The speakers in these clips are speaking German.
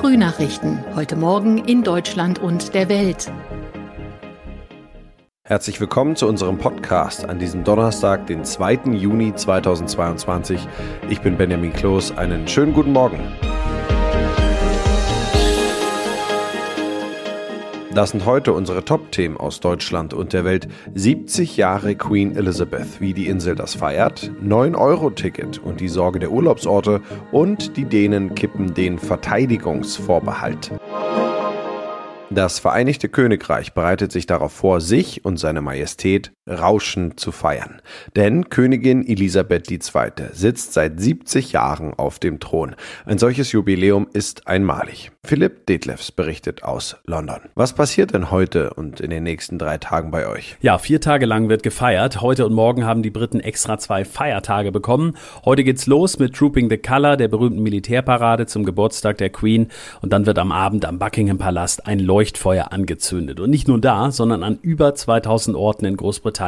Frühnachrichten. Heute Morgen in Deutschland und der Welt. Herzlich willkommen zu unserem Podcast an diesem Donnerstag, den 2. Juni 2022. Ich bin Benjamin Kloß. Einen schönen guten Morgen. Das sind heute unsere Top-Themen aus Deutschland und der Welt. 70 Jahre Queen Elizabeth, wie die Insel das feiert, 9-Euro-Ticket und die Sorge der Urlaubsorte und die Dänen kippen den Verteidigungsvorbehalt. Das Vereinigte Königreich bereitet sich darauf vor, sich und seine Majestät rauschend zu feiern. Denn Königin Elisabeth II. sitzt seit 70 Jahren auf dem Thron. Ein solches Jubiläum ist einmalig. Philipp Detlefs berichtet aus London. Was passiert denn heute und in den nächsten drei Tagen bei euch? Ja, vier Tage lang wird gefeiert. Heute und morgen haben die Briten extra zwei Feiertage bekommen. Heute geht's los mit Trooping the Colour, der berühmten Militärparade zum Geburtstag der Queen. Und dann wird am Abend am Buckingham Palast ein Leuchtfeuer angezündet. Und nicht nur da, sondern an über 2000 Orten in Großbritannien.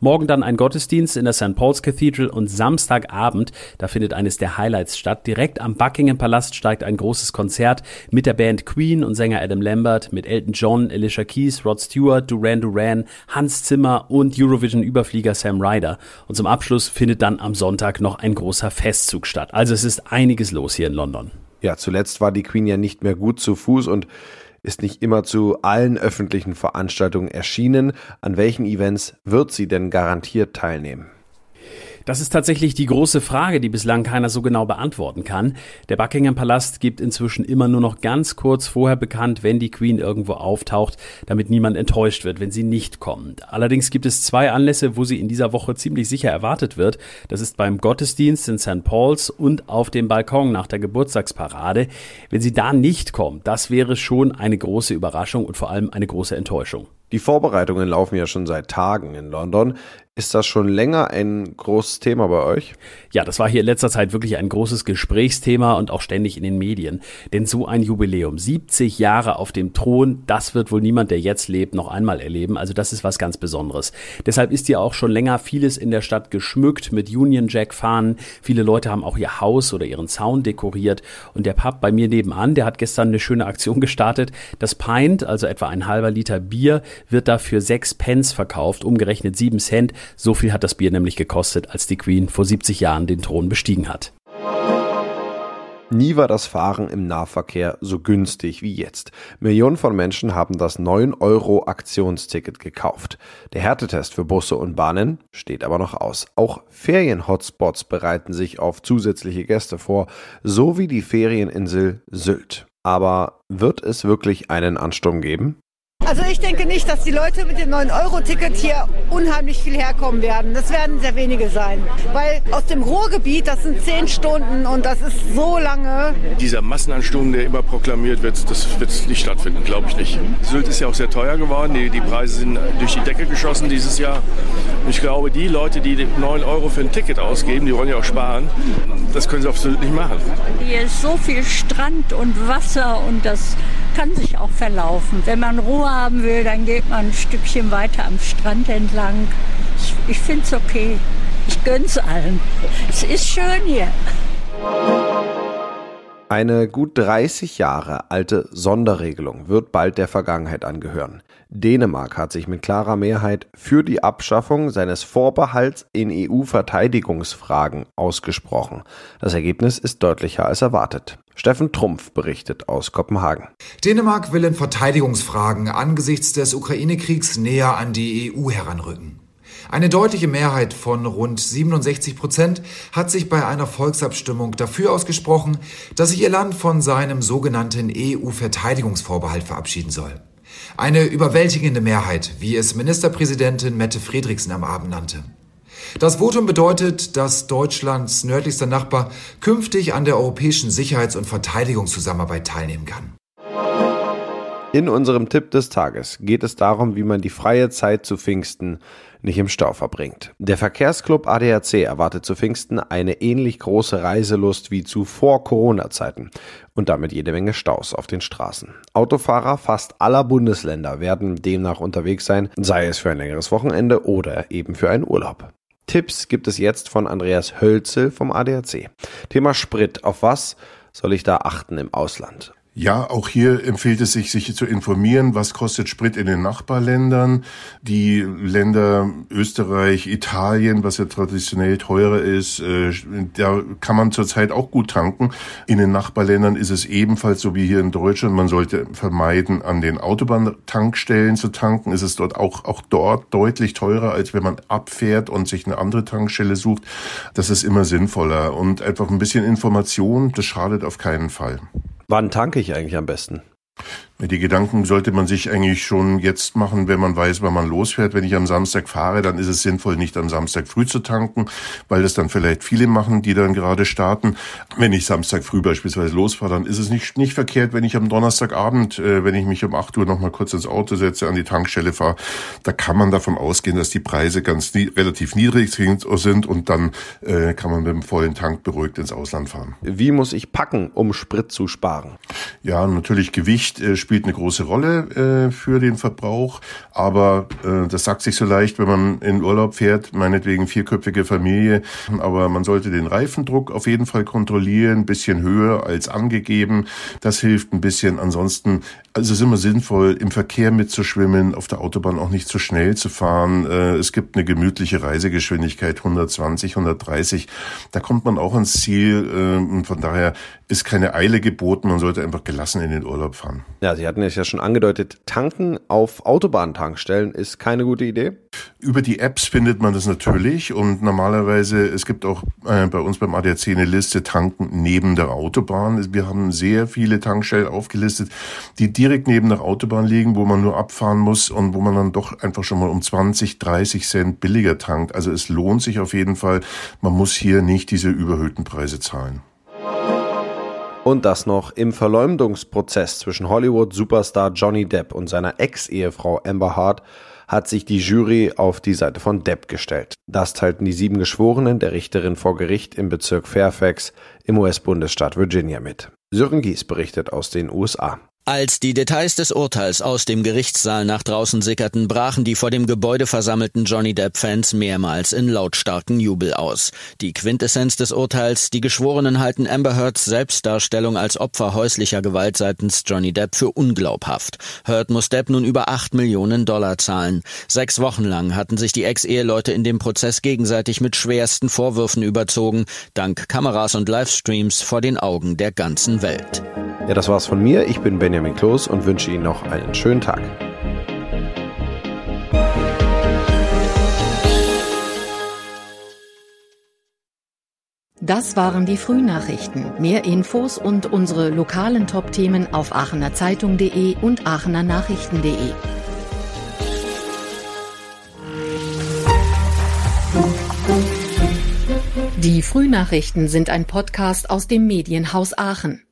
Morgen dann ein Gottesdienst in der St. Paul's Cathedral und Samstagabend, da findet eines der Highlights statt. Direkt am Buckingham Palast steigt ein großes Konzert mit der Band Queen und Sänger Adam Lambert, mit Elton John, Alicia Keys, Rod Stewart, Duran Duran, Hans Zimmer und Eurovision-Überflieger Sam Ryder. Und zum Abschluss findet dann am Sonntag noch ein großer Festzug statt. Also es ist einiges los hier in London. Ja, zuletzt war die Queen ja nicht mehr gut zu Fuß und ist nicht immer zu allen öffentlichen Veranstaltungen erschienen. An welchen Events wird sie denn garantiert teilnehmen? Das ist tatsächlich die große Frage, die bislang keiner so genau beantworten kann. Der Buckingham Palast gibt inzwischen immer nur noch ganz kurz vorher bekannt, wenn die Queen irgendwo auftaucht, damit niemand enttäuscht wird, wenn sie nicht kommt. Allerdings gibt es zwei Anlässe, wo sie in dieser Woche ziemlich sicher erwartet wird. Das ist beim Gottesdienst in St. Paul's und auf dem Balkon nach der Geburtstagsparade. Wenn sie da nicht kommt, das wäre schon eine große Überraschung und vor allem eine große Enttäuschung. Die Vorbereitungen laufen ja schon seit Tagen in London. Ist das schon länger ein großes Thema bei euch? Ja, das war hier in letzter Zeit wirklich ein großes Gesprächsthema und auch ständig in den Medien. Denn so ein Jubiläum, 70 Jahre auf dem Thron, das wird wohl niemand, der jetzt lebt, noch einmal erleben. Also das ist was ganz Besonderes. Deshalb ist ja auch schon länger vieles in der Stadt geschmückt mit Union Jack Fahnen. Viele Leute haben auch ihr Haus oder ihren Zaun dekoriert. Und der Pub bei mir nebenan, der hat gestern eine schöne Aktion gestartet. Das Pint, also etwa ein halber Liter Bier, wird dafür sechs Pence verkauft, umgerechnet sieben Cent. So viel hat das Bier nämlich gekostet, als die Queen vor 70 Jahren den Thron bestiegen hat. Nie war das Fahren im Nahverkehr so günstig wie jetzt. Millionen von Menschen haben das 9-Euro-Aktionsticket gekauft. Der Härtetest für Busse und Bahnen steht aber noch aus. Auch Ferien-Hotspots bereiten sich auf zusätzliche Gäste vor, so wie die Ferieninsel Sylt. Aber wird es wirklich einen Ansturm geben? Also ich denke nicht, dass die Leute mit dem 9-Euro-Ticket hier unheimlich viel herkommen werden. Das werden sehr wenige sein. Weil aus dem Ruhrgebiet, das sind zehn Stunden und das ist so lange. Dieser Massenansturm, der immer proklamiert wird, das wird nicht stattfinden, glaube ich nicht. Sylt ist ja auch sehr teuer geworden. Die, die Preise sind durch die Decke geschossen dieses Jahr. Und ich glaube, die Leute, die 9 Euro für ein Ticket ausgeben, die wollen ja auch sparen. Das können sie auf Sylt nicht machen. Hier ist so viel Strand und Wasser und das kann sich auch verlaufen. Wenn man Ruhe haben will, dann geht man ein Stückchen weiter am Strand entlang. Ich, ich finde es okay. Ich gönn's allen. Es ist schön hier. Eine gut 30 Jahre alte Sonderregelung wird bald der Vergangenheit angehören. Dänemark hat sich mit klarer Mehrheit für die Abschaffung seines Vorbehalts in EU-Verteidigungsfragen ausgesprochen. Das Ergebnis ist deutlicher als erwartet. Steffen Trumpf berichtet aus Kopenhagen. Dänemark will in Verteidigungsfragen angesichts des Ukraine-Kriegs näher an die EU heranrücken. Eine deutliche Mehrheit von rund 67 Prozent hat sich bei einer Volksabstimmung dafür ausgesprochen, dass sich ihr Land von seinem sogenannten EU-Verteidigungsvorbehalt verabschieden soll. Eine überwältigende Mehrheit, wie es Ministerpräsidentin Mette Fredriksen am Abend nannte. Das Votum bedeutet, dass Deutschlands nördlichster Nachbar künftig an der europäischen Sicherheits- und Verteidigungszusammenarbeit teilnehmen kann. In unserem Tipp des Tages geht es darum, wie man die freie Zeit zu Pfingsten nicht im Stau verbringt. Der Verkehrsclub ADAC erwartet zu Pfingsten eine ähnlich große Reiselust wie zu Vor-Corona-Zeiten und damit jede Menge Staus auf den Straßen. Autofahrer fast aller Bundesländer werden demnach unterwegs sein, sei es für ein längeres Wochenende oder eben für einen Urlaub. Tipps gibt es jetzt von Andreas Hölzel vom ADAC. Thema Sprit. Auf was soll ich da achten im Ausland? Ja, auch hier empfiehlt es sich, sich zu informieren, was kostet Sprit in den Nachbarländern. Die Länder Österreich, Italien, was ja traditionell teurer ist, äh, da kann man zurzeit auch gut tanken. In den Nachbarländern ist es ebenfalls so wie hier in Deutschland. Man sollte vermeiden, an den Autobahntankstellen zu tanken. Ist es dort auch, auch dort deutlich teurer, als wenn man abfährt und sich eine andere Tankstelle sucht. Das ist immer sinnvoller. Und einfach ein bisschen Information, das schadet auf keinen Fall. Wann tanke ich eigentlich am besten? Die Gedanken sollte man sich eigentlich schon jetzt machen, wenn man weiß, wann man losfährt. Wenn ich am Samstag fahre, dann ist es sinnvoll, nicht am Samstag früh zu tanken, weil das dann vielleicht viele machen, die dann gerade starten. Wenn ich Samstag früh beispielsweise losfahre, dann ist es nicht, nicht verkehrt, wenn ich am Donnerstagabend, äh, wenn ich mich um 8 Uhr nochmal kurz ins Auto setze, an die Tankstelle fahre, da kann man davon ausgehen, dass die Preise ganz nie, relativ niedrig sind und dann äh, kann man mit dem vollen Tank beruhigt ins Ausland fahren. Wie muss ich packen, um Sprit zu sparen? Ja, natürlich Gewicht äh, spielt eine große Rolle äh, für den Verbrauch, aber äh, das sagt sich so leicht, wenn man in Urlaub fährt, meinetwegen vierköpfige Familie, aber man sollte den Reifendruck auf jeden Fall kontrollieren, bisschen höher als angegeben. Das hilft ein bisschen. Ansonsten also es ist immer sinnvoll, im Verkehr mitzuschwimmen, auf der Autobahn auch nicht zu schnell zu fahren. Äh, es gibt eine gemütliche Reisegeschwindigkeit, 120, 130. Da kommt man auch ans Ziel. Äh, und von daher ist keine Eile geboten. Man sollte einfach gelassen in den Urlaub fahren. Ja, Sie hatten es ja schon angedeutet, tanken auf Autobahntankstellen ist keine gute Idee. Über die Apps findet man das natürlich und normalerweise, es gibt auch äh, bei uns beim ADAC eine Liste Tanken neben der Autobahn. Wir haben sehr viele Tankstellen aufgelistet, die direkt neben der Autobahn liegen, wo man nur abfahren muss und wo man dann doch einfach schon mal um 20, 30 Cent billiger tankt. Also es lohnt sich auf jeden Fall. Man muss hier nicht diese überhöhten Preise zahlen. Und das noch im Verleumdungsprozess zwischen Hollywood-Superstar Johnny Depp und seiner Ex-Ehefrau Amber Hart hat sich die Jury auf die Seite von Depp gestellt. Das teilten die sieben Geschworenen der Richterin vor Gericht im Bezirk Fairfax im US-Bundesstaat Virginia mit. Sören Gies berichtet aus den USA. Als die Details des Urteils aus dem Gerichtssaal nach draußen sickerten, brachen die vor dem Gebäude versammelten Johnny Depp-Fans mehrmals in lautstarken Jubel aus. Die Quintessenz des Urteils, die Geschworenen halten Amber Heards Selbstdarstellung als Opfer häuslicher Gewalt seitens Johnny Depp für unglaubhaft. Heard muss Depp nun über acht Millionen Dollar zahlen. Sechs Wochen lang hatten sich die Ex-Eheleute in dem Prozess gegenseitig mit schwersten Vorwürfen überzogen, dank Kameras und Livestreams vor den Augen der ganzen Welt. Ja, das war's von mir. Ich bin Benjamin Kloß und wünsche Ihnen noch einen schönen Tag. Das waren die Frühnachrichten. Mehr Infos und unsere lokalen Top-Themen auf aachenerzeitung.de und aachenernachrichten.de. Die Frühnachrichten sind ein Podcast aus dem Medienhaus Aachen.